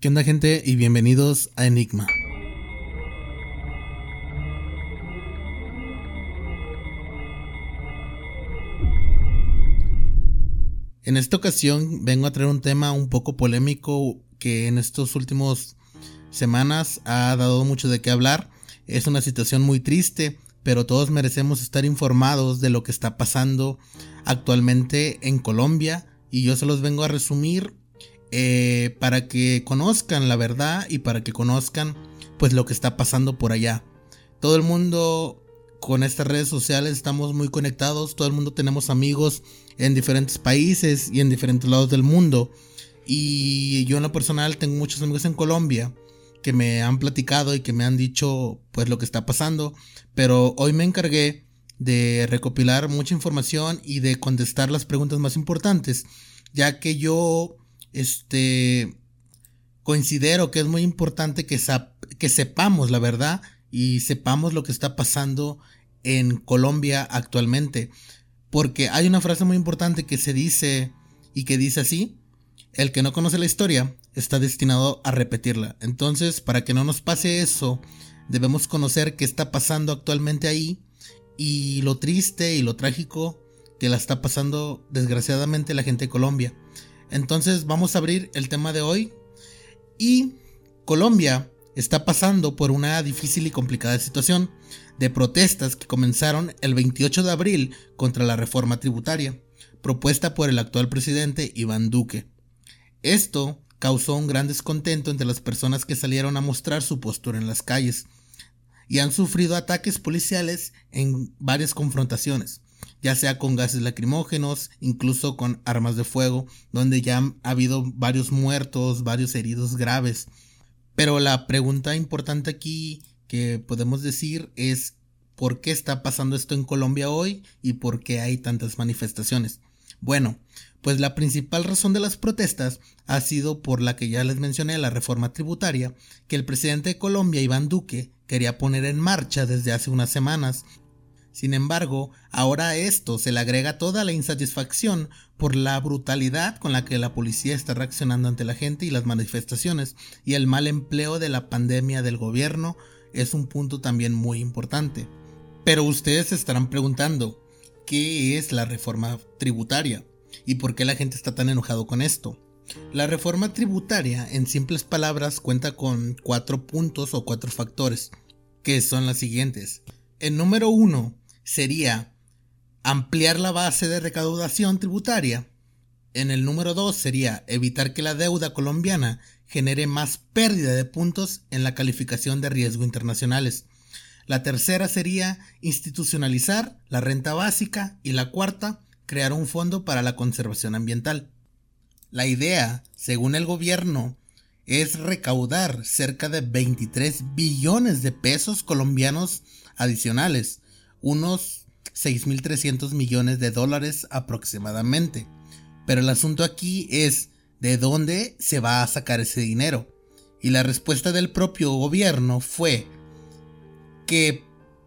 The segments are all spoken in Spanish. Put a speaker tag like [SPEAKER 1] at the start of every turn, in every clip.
[SPEAKER 1] ¿Qué onda gente? Y bienvenidos a Enigma. En esta ocasión vengo a traer un tema un poco polémico que en estos últimos semanas ha dado mucho de qué hablar. Es una situación muy triste, pero todos merecemos estar informados de lo que está pasando actualmente en Colombia y yo se los vengo a resumir eh, para que conozcan la verdad y para que conozcan pues lo que está pasando por allá. Todo el mundo con estas redes sociales estamos muy conectados, todo el mundo tenemos amigos en diferentes países y en diferentes lados del mundo. Y yo en lo personal tengo muchos amigos en Colombia que me han platicado y que me han dicho pues lo que está pasando, pero hoy me encargué de recopilar mucha información y de contestar las preguntas más importantes, ya que yo este considero que es muy importante que, que sepamos la verdad y sepamos lo que está pasando en Colombia actualmente. Porque hay una frase muy importante que se dice y que dice así, el que no conoce la historia está destinado a repetirla. Entonces, para que no nos pase eso, debemos conocer qué está pasando actualmente ahí y lo triste y lo trágico que la está pasando desgraciadamente la gente de Colombia. Entonces vamos a abrir el tema de hoy y Colombia está pasando por una difícil y complicada situación de protestas que comenzaron el 28 de abril contra la reforma tributaria propuesta por el actual presidente Iván Duque. Esto causó un gran descontento entre las personas que salieron a mostrar su postura en las calles y han sufrido ataques policiales en varias confrontaciones ya sea con gases lacrimógenos, incluso con armas de fuego, donde ya ha habido varios muertos, varios heridos graves. Pero la pregunta importante aquí que podemos decir es ¿por qué está pasando esto en Colombia hoy y por qué hay tantas manifestaciones? Bueno, pues la principal razón de las protestas ha sido por la que ya les mencioné, la reforma tributaria, que el presidente de Colombia, Iván Duque, quería poner en marcha desde hace unas semanas sin embargo, ahora a esto se le agrega toda la insatisfacción por la brutalidad con la que la policía está reaccionando ante la gente y las manifestaciones y el mal empleo de la pandemia del gobierno es un punto también muy importante. Pero ustedes se estarán preguntando, ¿qué es la reforma tributaria? ¿Y por qué la gente está tan enojado con esto? La reforma tributaria, en simples palabras, cuenta con cuatro puntos o cuatro factores, que son las siguientes. El número uno sería ampliar la base de recaudación tributaria. En el número 2 sería evitar que la deuda colombiana genere más pérdida de puntos en la calificación de riesgo internacionales. La tercera sería institucionalizar la renta básica y la cuarta, crear un fondo para la conservación ambiental. La idea, según el gobierno, es recaudar cerca de 23 billones de pesos colombianos adicionales, unos 6.300 millones de dólares aproximadamente. Pero el asunto aquí es de dónde se va a sacar ese dinero. Y la respuesta del propio gobierno fue que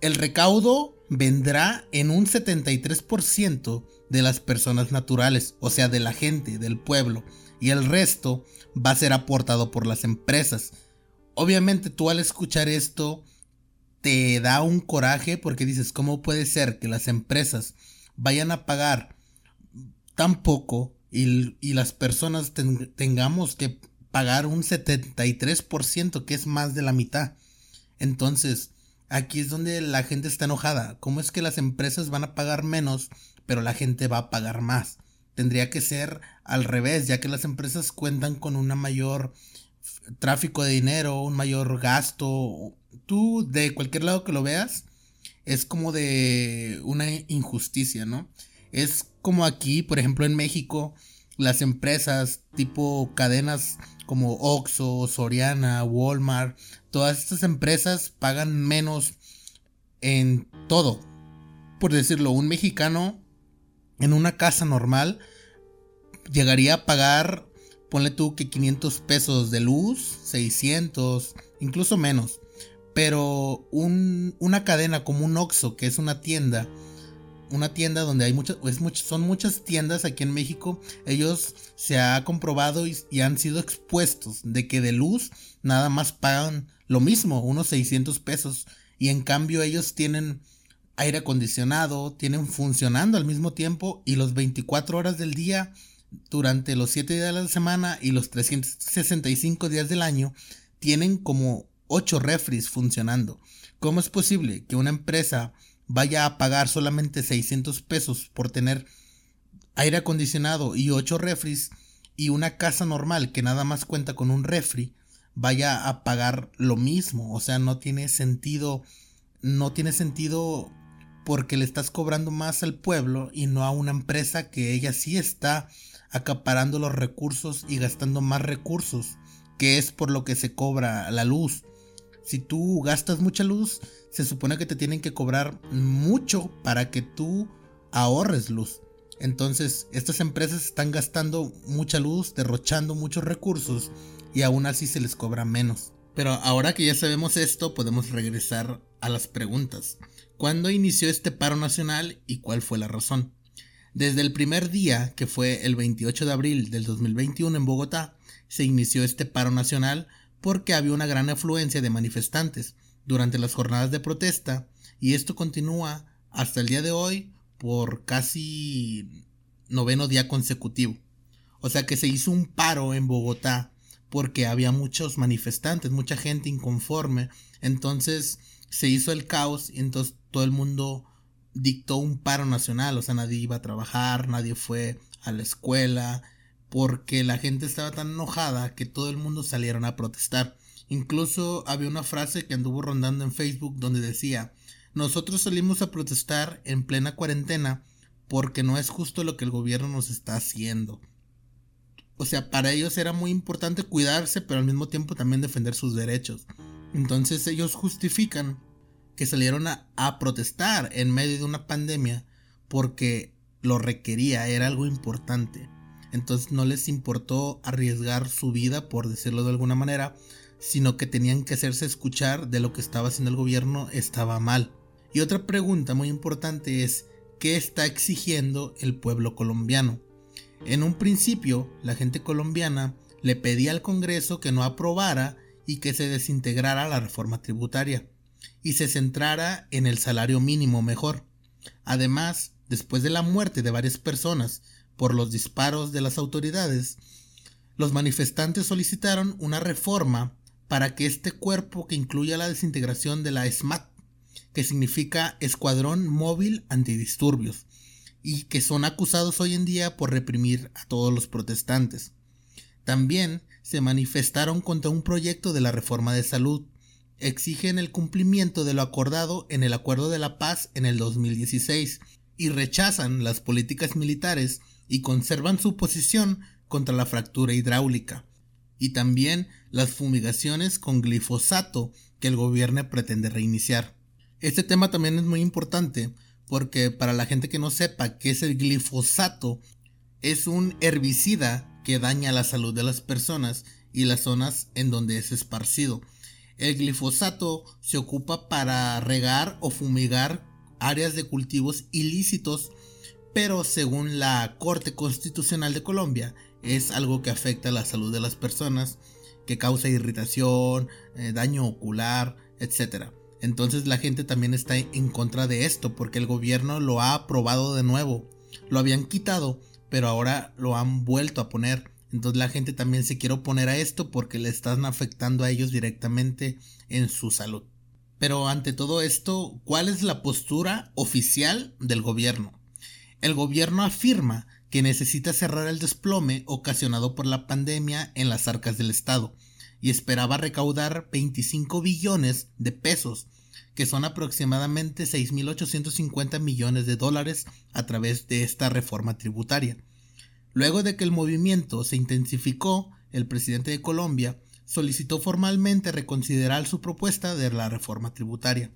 [SPEAKER 1] el recaudo vendrá en un 73% de las personas naturales, o sea, de la gente, del pueblo, y el resto va a ser aportado por las empresas. Obviamente tú al escuchar esto te da un coraje porque dices, ¿cómo puede ser que las empresas vayan a pagar tan poco y, las personas tengamos que pagar un 73%, que es más de la mitad? Entonces, aquí es donde la gente está enojada. ¿Cómo es que las empresas van a pagar menos, pero la gente va a pagar más? Tendría que ser al revés, ya que las empresas cuentan con una mayor tráfico de dinero, un mayor gasto, tú de cualquier lado que lo veas, es como de una injusticia, ¿no? Es como aquí, por ejemplo, en México, las empresas tipo cadenas como Oxxo, Soriana, Walmart, todas estas empresas pagan menos en todo. Por decirlo, un mexicano en una casa normal llegaría a pagar, ponle tú que 500 pesos de luz, 600, incluso menos. Pero una cadena como un Oxxo, que es una tienda, una tienda donde hay muchas, son muchas tiendas aquí en México. Ellos se ha comprobado y, y, han sido expuestos de que de luz nada más pagan lo mismo, unos 600 pesos. Y en cambio ellos tienen aire acondicionado, tienen funcionando al mismo tiempo y los 24 horas del día durante los 7 días de la semana y los 365 días del año tienen como 8 refris funcionando. ¿Cómo es posible que una empresa vaya a pagar solamente 600 pesos por tener aire acondicionado y 8 refris y una casa normal que nada más cuenta con un refri vaya a pagar lo mismo? O sea, no tiene sentido, no tiene sentido porque le estás cobrando más al pueblo y no a una empresa que ella sí está acaparando los recursos y gastando más recursos, que es por lo que se cobra la luz. Si tú gastas mucha luz, se supone que te tienen que cobrar mucho para que tú ahorres luz. Entonces, estas empresas están gastando mucha luz, derrochando muchos recursos y aún así se les cobra menos. Pero ahora que ya sabemos esto, podemos regresar a las preguntas. ¿Cuándo inició este paro nacional y cuál fue la razón? Desde el primer día, que fue el 28 de abril del 2021 en Bogotá, se inició este paro nacional porque había una gran afluencia de manifestantes durante las jornadas de protesta y esto continúa hasta el día de hoy por casi noveno día consecutivo. O sea que se hizo un paro en Bogotá porque había muchos manifestantes, mucha gente inconforme. Entonces se hizo el caos y entonces todo el mundo dictó un paro nacional, o sea, nadie iba a trabajar, nadie fue a la escuela, porque la gente estaba tan enojada que todo el mundo salieron a protestar. Incluso había una frase que anduvo rondando en Facebook donde decía, nosotros salimos a protestar en plena cuarentena porque no es justo lo que el gobierno nos está haciendo. O sea, para ellos era muy importante cuidarse, pero al mismo tiempo también defender sus derechos. Entonces ellos justifican que salieron a, protestar en medio de una pandemia porque lo requería, era algo importante. Entonces no les importó arriesgar su vida, por decirlo de alguna manera, sino que tenían que hacerse escuchar de lo que estaba haciendo el gobierno estaba mal. Y otra pregunta muy importante es, ¿qué está exigiendo el pueblo colombiano? En un principio, la gente colombiana le pedía al Congreso que no aprobara y que se desintegrara la reforma tributaria y se centrara en el salario mínimo mejor. Además, después de la muerte de varias personas por los disparos de las autoridades, los manifestantes solicitaron una reforma para que este cuerpo que incluya la desintegración de la SMAT, que significa Escuadrón Móvil Antidisturbios, y que son acusados hoy en día por reprimir a todos los protestantes. También se manifestaron contra un proyecto de la reforma de salud, exigen el cumplimiento de lo acordado en el Acuerdo de la Paz en el 2016 y rechazan las políticas militares y conservan su posición contra la fractura hidráulica y también las fumigaciones con glifosato que el gobierno pretende reiniciar. Este tema también es muy importante porque para la gente que no sepa qué es el glifosato, es un herbicida que daña la salud de las personas y las zonas en donde es esparcido. El glifosato se ocupa para regar o fumigar áreas de cultivos ilícitos, pero según la Corte Constitucional de Colombia es algo que afecta la salud de las personas, que causa irritación, eh, daño ocular, etc. Entonces la gente también está en contra de esto porque el gobierno lo ha aprobado de nuevo. Lo habían quitado, pero ahora lo han vuelto a poner. Entonces la gente también se quiere oponer a esto porque le están afectando a ellos directamente en su salud. Pero ante todo esto, ¿cuál es la postura oficial del gobierno? El gobierno afirma que necesita cerrar el desplome ocasionado por la pandemia en las arcas del Estado y esperaba recaudar 25 billones de pesos, que son aproximadamente 6.850 millones de dólares a través de esta reforma tributaria. Luego de que el movimiento se intensificó, el presidente de Colombia solicitó formalmente reconsiderar su propuesta de la reforma tributaria.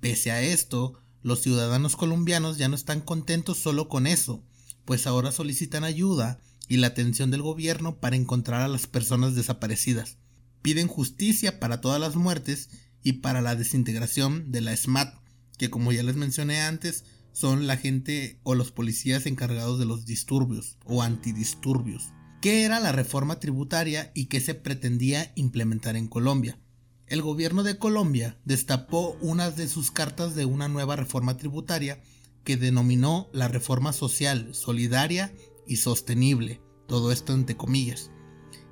[SPEAKER 1] Pese a esto, los ciudadanos colombianos ya no están contentos solo con eso, pues ahora solicitan ayuda y la atención del gobierno para encontrar a las personas desaparecidas. Piden justicia para todas las muertes y para la desintegración de la SMAT, que como ya les mencioné antes, son la gente o los policías encargados de los disturbios o antidisturbios. ¿Qué era la reforma tributaria y qué se pretendía implementar en Colombia? El gobierno de Colombia destapó una de sus cartas de una nueva reforma tributaria que denominó la reforma social, solidaria y sostenible, todo esto entre comillas,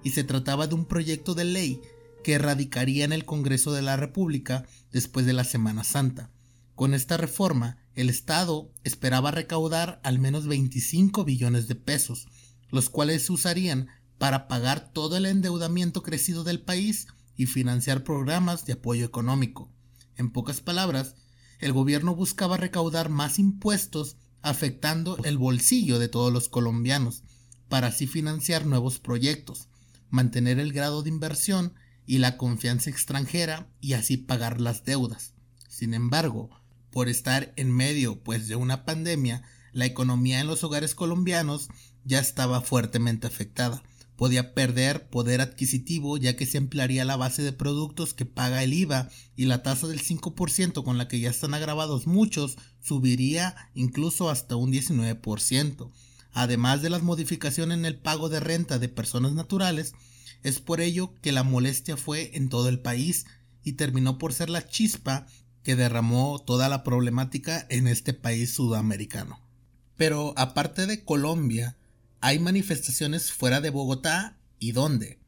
[SPEAKER 1] y se trataba de un proyecto de ley que radicaría en el Congreso de la República después de la Semana Santa. Con esta reforma, el Estado esperaba recaudar al menos 25 billones de pesos, los cuales se usarían para pagar todo el endeudamiento crecido del país y financiar programas de apoyo económico. En pocas palabras, el gobierno buscaba recaudar más impuestos afectando el bolsillo de todos los colombianos, para así financiar nuevos proyectos, mantener el grado de inversión y la confianza extranjera y así pagar las deudas. Sin embargo, por estar en medio pues de una pandemia, la economía en los hogares colombianos ya estaba fuertemente afectada podía perder poder adquisitivo ya que se ampliaría la base de productos que paga el IVA y la tasa del 5% con la que ya están agravados muchos subiría incluso hasta un 19%. Además de las modificaciones en el pago de renta de personas naturales, es por ello que la molestia fue en todo el país y terminó por ser la chispa que derramó toda la problemática en este país sudamericano. Pero aparte de Colombia, hay manifestaciones fuera de Bogotá y dónde.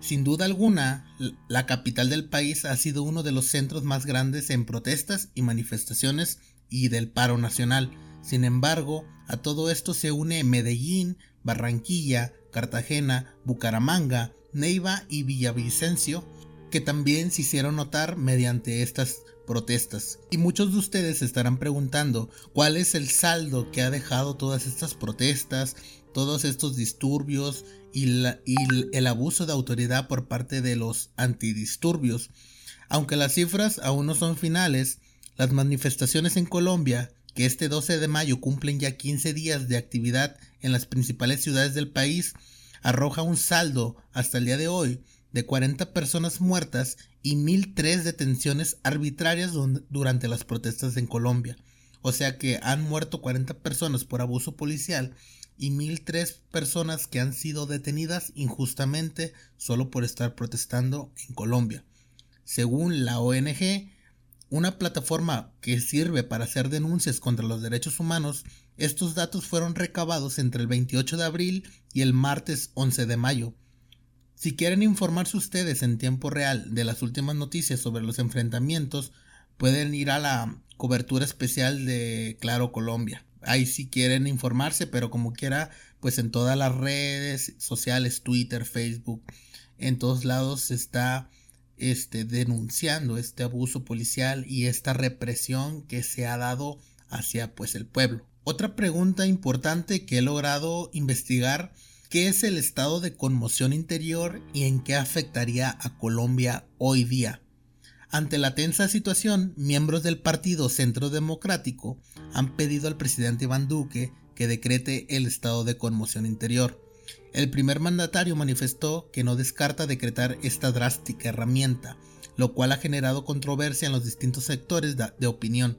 [SPEAKER 1] Sin duda alguna, la capital del país ha sido uno de los centros más grandes en protestas y manifestaciones y del paro nacional. Sin embargo, a todo esto se une Medellín, Barranquilla, Cartagena, Bucaramanga, Neiva y Villavicencio, que también se hicieron notar mediante estas protestas. Y muchos de ustedes estarán preguntando cuál es el saldo que ha dejado todas estas protestas, todos estos disturbios y, el abuso de autoridad por parte de los antidisturbios. Aunque las cifras aún no son finales, las manifestaciones en Colombia, que este 12 de mayo cumplen ya 15 días de actividad en las principales ciudades del país, arroja un saldo hasta el día de hoy de 40 personas muertas y 1.003 detenciones arbitrarias durante las protestas en Colombia. O sea que han muerto 40 personas por abuso policial y 1.003 personas que han sido detenidas injustamente solo por estar protestando en Colombia. Según la ONG, una plataforma que sirve para hacer denuncias contra los derechos humanos, estos datos fueron recabados entre el 28 de abril y el martes 11 de mayo. Si quieren informarse ustedes en tiempo real de las últimas noticias sobre los enfrentamientos, pueden ir a la cobertura especial de Claro Colombia ahí si quieren informarse, pero como quiera, pues en todas las redes sociales, Twitter, Facebook, en todos lados se está este, denunciando este abuso policial y esta represión que se ha dado hacia pues el pueblo. Otra pregunta importante que he logrado investigar, ¿qué es el estado de conmoción interior y en qué afectaría a Colombia hoy día? Ante la tensa situación, miembros del Partido Centro Democrático han pedido al presidente Iván Duque que decrete el estado de conmoción interior. El primer mandatario manifestó que no descarta decretar esta drástica herramienta, lo cual ha generado controversia en los distintos sectores de opinión,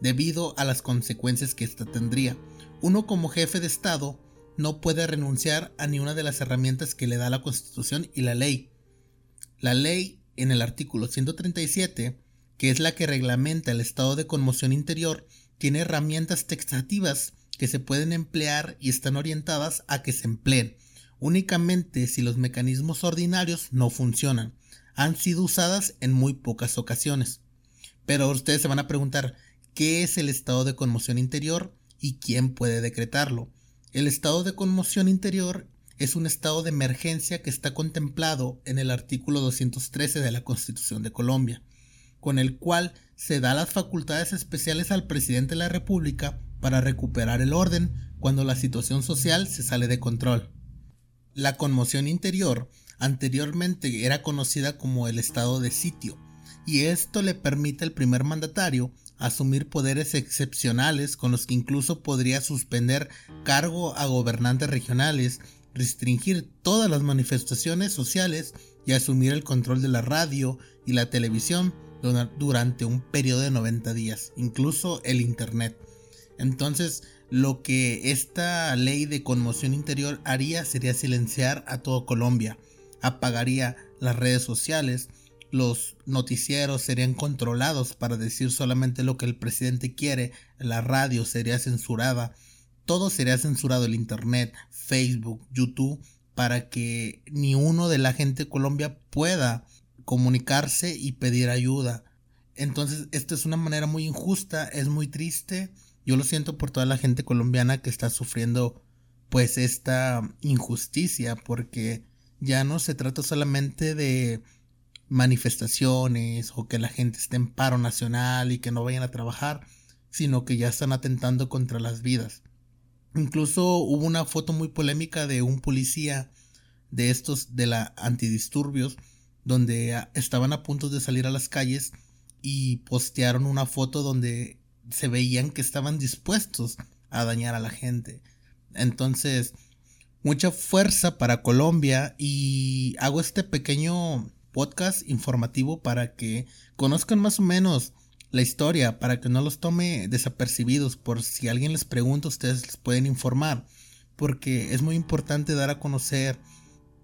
[SPEAKER 1] debido a las consecuencias que ésta tendría. Uno como jefe de Estado no puede renunciar a ni una de las herramientas que le da la Constitución y la ley. La ley en el artículo 137, que es la que reglamenta el estado de conmoción interior, tiene herramientas textativas que se pueden emplear y están orientadas a que se empleen únicamente si los mecanismos ordinarios no funcionan. Han sido usadas en muy pocas ocasiones. Pero ustedes se van a preguntar, ¿qué es el estado de conmoción interior y quién puede decretarlo? El estado de conmoción interior es un estado de emergencia que está contemplado en el artículo 213 de la Constitución de Colombia, con el cual se da las facultades especiales al presidente de la República para recuperar el orden cuando la situación social se sale de control. La conmoción interior anteriormente era conocida como el estado de sitio, y esto le permite al primer mandatario asumir poderes excepcionales con los que incluso podría suspender cargo a gobernantes regionales restringir todas las manifestaciones sociales y asumir el control de la radio y la televisión durante un periodo de 90 días, incluso el Internet. Entonces, lo que esta ley de conmoción interior haría sería silenciar a todo Colombia, apagaría las redes sociales, los noticieros serían controlados para decir solamente lo que el presidente quiere, la radio sería censurada, todo sería censurado, el internet, Facebook, YouTube, para que ni uno de la gente de Colombia pueda comunicarse y pedir ayuda. Entonces, esto es una manera muy injusta, es muy triste. Yo lo siento por toda la gente colombiana que está sufriendo pues esta injusticia porque ya no se trata solamente de manifestaciones o que la gente esté en paro nacional y que no vayan a trabajar, sino que ya están atentando contra las vidas. Incluso hubo una foto muy polémica de un policía de estos de la antidisturbios donde estaban a punto de salir a las calles y postearon una foto donde se veían que estaban dispuestos a dañar a la gente. Entonces, mucha fuerza para Colombia y hago este pequeño podcast informativo para que conozcan más o menos la historia, para que no los tome desapercibidos, por si alguien les pregunta, ustedes les pueden informar, porque es muy importante dar a conocer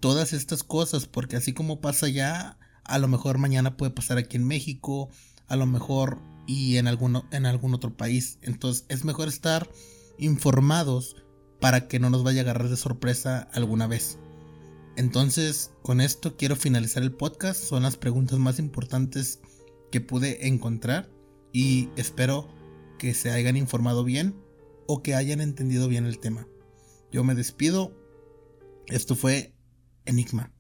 [SPEAKER 1] todas estas cosas, porque así como pasa ya, a lo mejor mañana puede pasar aquí en México, a lo mejor y en, alguno, en algún otro país. Entonces es mejor estar informados para que no nos vaya a agarrar de sorpresa alguna vez. Entonces, con esto quiero finalizar el podcast. Son las preguntas más importantes que pude encontrar y espero que se hayan informado bien o que hayan entendido bien el tema. Yo me despido. Esto fue Enigma.